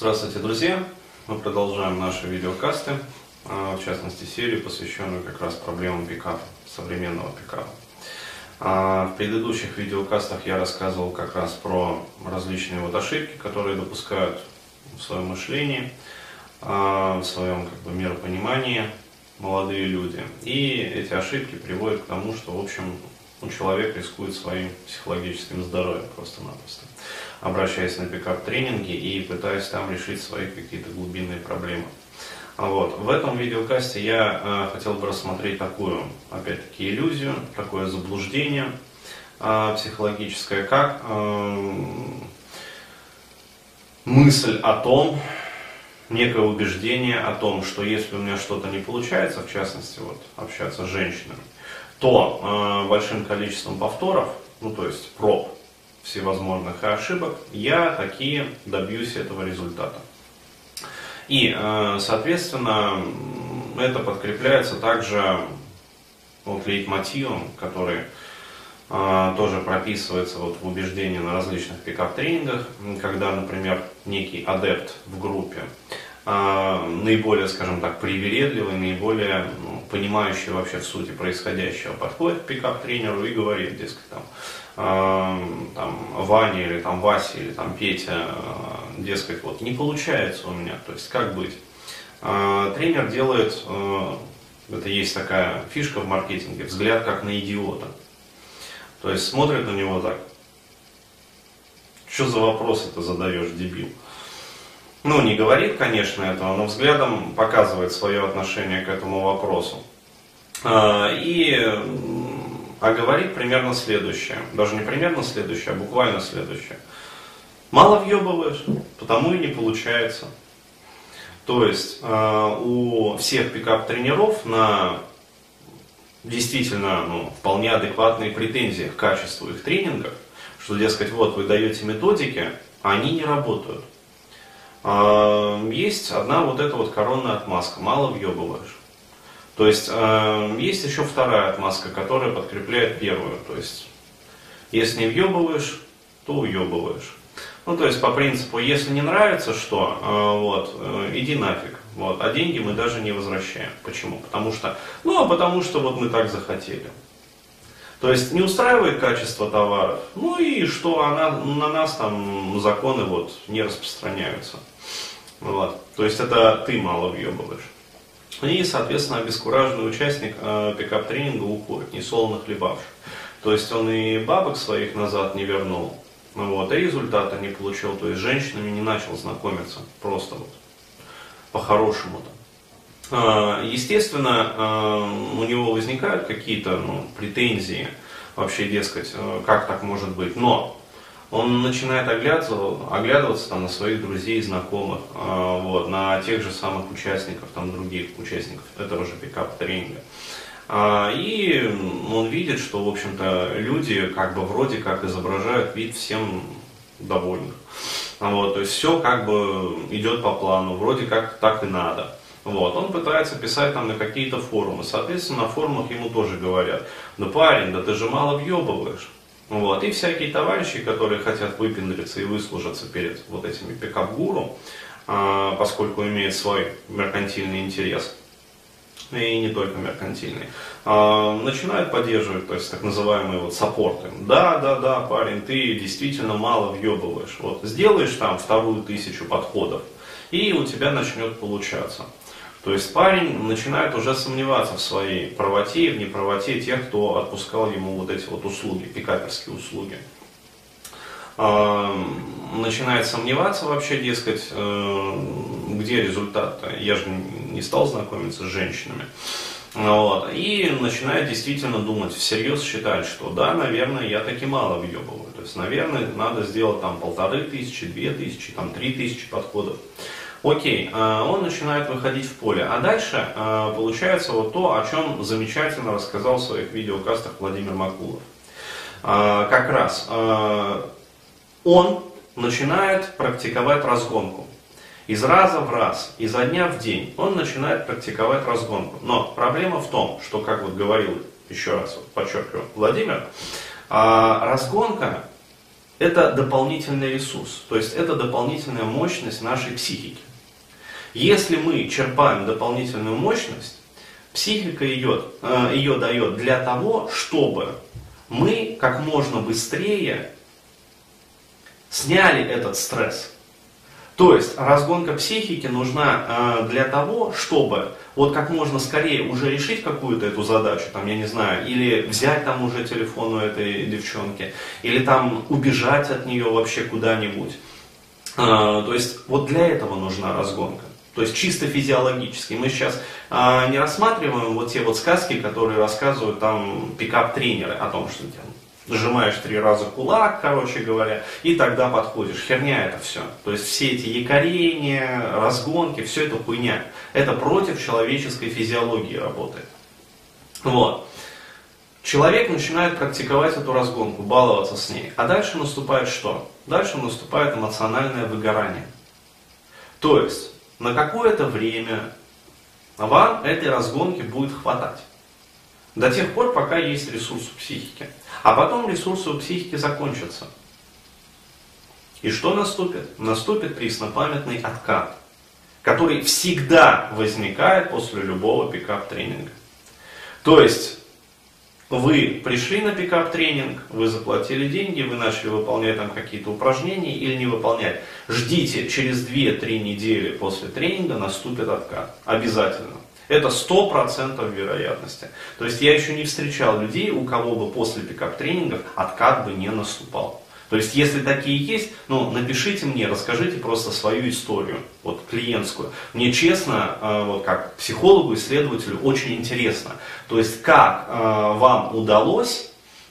Здравствуйте, друзья! Мы продолжаем наши видеокасты, а, в частности серию, посвященную как раз проблемам пикапа, современного пикапа. А, в предыдущих видеокастах я рассказывал как раз про различные вот ошибки, которые допускают в своем мышлении, а, в своем как бы, миропонимании молодые люди. И эти ошибки приводят к тому, что, в общем, ну, человек рискует своим психологическим здоровьем просто-напросто, обращаясь на пикап-тренинги и пытаясь там решить свои какие-то глубинные проблемы. Вот. В этом видеокасте я э, хотел бы рассмотреть такую, опять-таки, иллюзию, такое заблуждение э, психологическое, как э, мысль о том, некое убеждение о том, что если у меня что-то не получается, в частности, вот, общаться с женщинами, то э, большим количеством повторов, ну то есть проб всевозможных ошибок, я такие добьюсь этого результата. И, э, соответственно, это подкрепляется также вот лейтмотивом, который э, тоже прописывается вот в убеждении на различных пикап-тренингах, когда, например, некий адепт в группе а, наиболее, скажем так, привередливый, наиболее ну, понимающий вообще в сути происходящего, подходит к пикап-тренеру и говорит, дескать, там, э, там, Ваня или там Вася или там Петя, э, дескать, вот не получается у меня, то есть как быть? Тренер делает, это есть такая фишка в маркетинге, взгляд как на идиота. То есть смотрит на него так, что за вопрос это задаешь, дебил? Ну, не говорит, конечно, этого, но взглядом показывает свое отношение к этому вопросу. А, и, а говорит примерно следующее, даже не примерно следующее, а буквально следующее. Мало въебываешь, потому и не получается. То есть а, у всех пикап-тренеров на действительно ну, вполне адекватные претензии к качеству их тренингов, что, дескать, вот вы даете методики, а они не работают. Есть одна вот эта вот коронная отмазка, мало въебываешь. То есть есть еще вторая отмазка, которая подкрепляет первую. То есть если не въебываешь, то уебываешь. Ну, то есть по принципу, если не нравится что, вот, э, иди нафиг. Вот, а деньги мы даже не возвращаем. Почему? Потому что, ну, а потому что вот мы так захотели. То есть не устраивает качество товаров, ну и что она, на нас там законы вот не распространяются. Вот. То есть это ты мало въебываешь. И, соответственно, обескураженный участник э, пикап-тренинга уходит, не солоно хлебавший. То есть он и бабок своих назад не вернул, вот, и результата не получил. То есть с женщинами не начал знакомиться, просто вот, по-хорошему-то. А, естественно, а, у него возникают какие-то ну, претензии, вообще, дескать, э, как так может быть. Но он начинает оглядываться, оглядываться там, на своих друзей, знакомых, а, вот, на тех же самых участников, там, других участников этого же пикап-тренинга. И он видит, что, в общем-то, люди как бы вроде как изображают вид всем довольных. Вот, то есть все как бы идет по плану, вроде как так и надо. Вот, он пытается писать там на какие-то форумы. Соответственно, на форумах ему тоже говорят, ну парень, да ты же мало въебываешь. Вот, и всякие товарищи, которые хотят выпендриться и выслужиться перед вот этими пикап-гуру, а, поскольку имеют свой меркантильный интерес, и не только меркантильный, а, начинают поддерживать, то есть так называемые вот саппорты. Да, да, да, парень, ты действительно мало въебываешь. Вот сделаешь там вторую тысячу подходов, и у тебя начнет получаться. То есть парень начинает уже сомневаться в своей правоте и в неправоте тех, кто отпускал ему вот эти вот услуги, пикаперские услуги. Начинает сомневаться вообще, дескать, э, где результат. -то? Я же не стал знакомиться с женщинами. Вот. И начинает действительно думать, всерьез считать, что да, наверное, я таки мало въебываю. То есть, наверное, надо сделать там полторы тысячи, две тысячи, там три тысячи подходов. Окей, э, он начинает выходить в поле. А дальше э, получается вот то, о чем замечательно рассказал в своих видеокастах Владимир Макулов. Э, как раз он начинает практиковать разгонку. Из раза в раз, изо дня в день он начинает практиковать разгонку. Но проблема в том, что, как вот говорил, еще раз вот подчеркиваю, Владимир, разгонка это дополнительный ресурс, то есть это дополнительная мощность нашей психики. Если мы черпаем дополнительную мощность, психика ее, ее дает для того, чтобы мы как можно быстрее сняли этот стресс. То есть разгонка психики нужна э, для того, чтобы вот как можно скорее уже решить какую-то эту задачу, там, я не знаю, или взять там уже телефон у этой девчонки, или там убежать от нее вообще куда-нибудь. Э, то есть вот для этого нужна разгонка. То есть чисто физиологически. Мы сейчас э, не рассматриваем вот те вот сказки, которые рассказывают там пикап-тренеры о том, что там, сжимаешь три раза кулак, короче говоря, и тогда подходишь. Херня это все. То есть все эти якорения, разгонки, все это хуйня. Это против человеческой физиологии работает. Вот. Человек начинает практиковать эту разгонку, баловаться с ней. А дальше наступает что? Дальше наступает эмоциональное выгорание. То есть на какое-то время вам этой разгонки будет хватать. До тех пор, пока есть ресурс у психики. А потом ресурсы у психики закончатся. И что наступит? Наступит преснопамятный откат, который всегда возникает после любого пикап-тренинга. То есть, вы пришли на пикап-тренинг, вы заплатили деньги, вы начали выполнять там какие-то упражнения или не выполнять. Ждите, через 2-3 недели после тренинга наступит откат. Обязательно. Это 100% вероятности. То есть я еще не встречал людей, у кого бы после пикап-тренингов откат бы не наступал. То есть, если такие есть, ну, напишите мне, расскажите просто свою историю, вот, клиентскую. Мне честно, э, вот, как психологу, исследователю, очень интересно. То есть, как э, вам удалось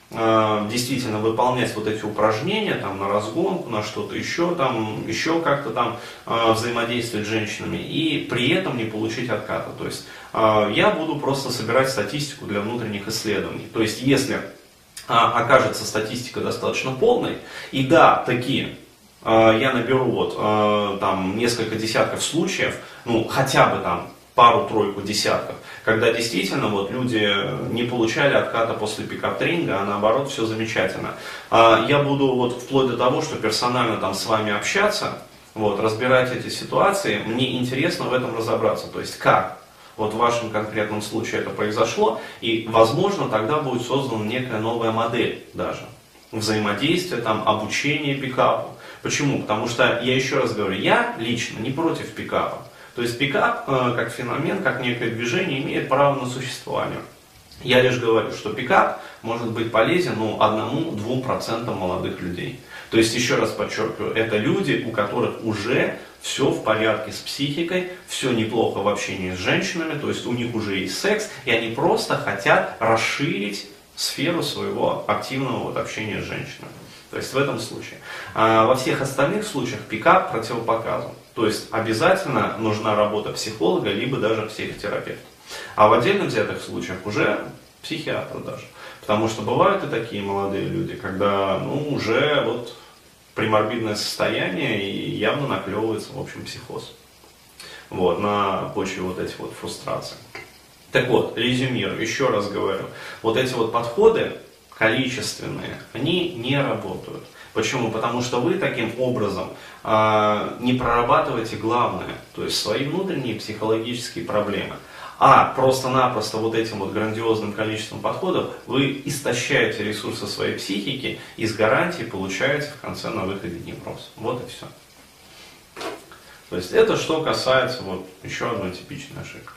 Э, действительно выполнять вот эти упражнения там, на разгонку, на что-то еще, там, еще как-то там э, взаимодействовать с женщинами и при этом не получить отката. То есть э, я буду просто собирать статистику для внутренних исследований. То есть если окажется статистика достаточно полной, и да, такие я наберу вот там несколько десятков случаев, ну хотя бы там пару-тройку десятков, когда действительно вот люди не получали отката после пикап-тренинга, а наоборот все замечательно. А я буду вот вплоть до того, что персонально там с вами общаться, вот, разбирать эти ситуации, мне интересно в этом разобраться, то есть как вот в вашем конкретном случае это произошло, и возможно тогда будет создана некая новая модель даже взаимодействия, там, обучения пикапу. Почему? Потому что, я еще раз говорю, я лично не против пикапа. То есть пикап э, как феномен, как некое движение имеет право на существование. Я лишь говорю, что пикап может быть полезен ну, одному-двум процентам молодых людей. То есть, еще раз подчеркиваю, это люди, у которых уже все в порядке с психикой, все неплохо в общении с женщинами, то есть у них уже есть секс, и они просто хотят расширить сферу своего активного вот общения с женщинами. То есть в этом случае. А во всех остальных случаях пикап противопоказан. То есть обязательно нужна работа психолога, либо даже психотерапевта. А в отдельно взятых случаях уже психиатра даже. Потому что бывают и такие молодые люди, когда ну, уже вот приморбидное состояние и явно наклевывается, в общем, психоз. Вот, на почве вот этих вот фрустраций. Так вот, резюмирую, еще раз говорю, вот эти вот подходы, количественные, они не работают. Почему? Потому что вы таким образом э, не прорабатываете главное, то есть свои внутренние психологические проблемы. А просто-напросто вот этим вот грандиозным количеством подходов вы истощаете ресурсы своей психики и с гарантией получаете в конце на выходе невроз. Вот и все. То есть это что касается вот еще одной типичной ошибки.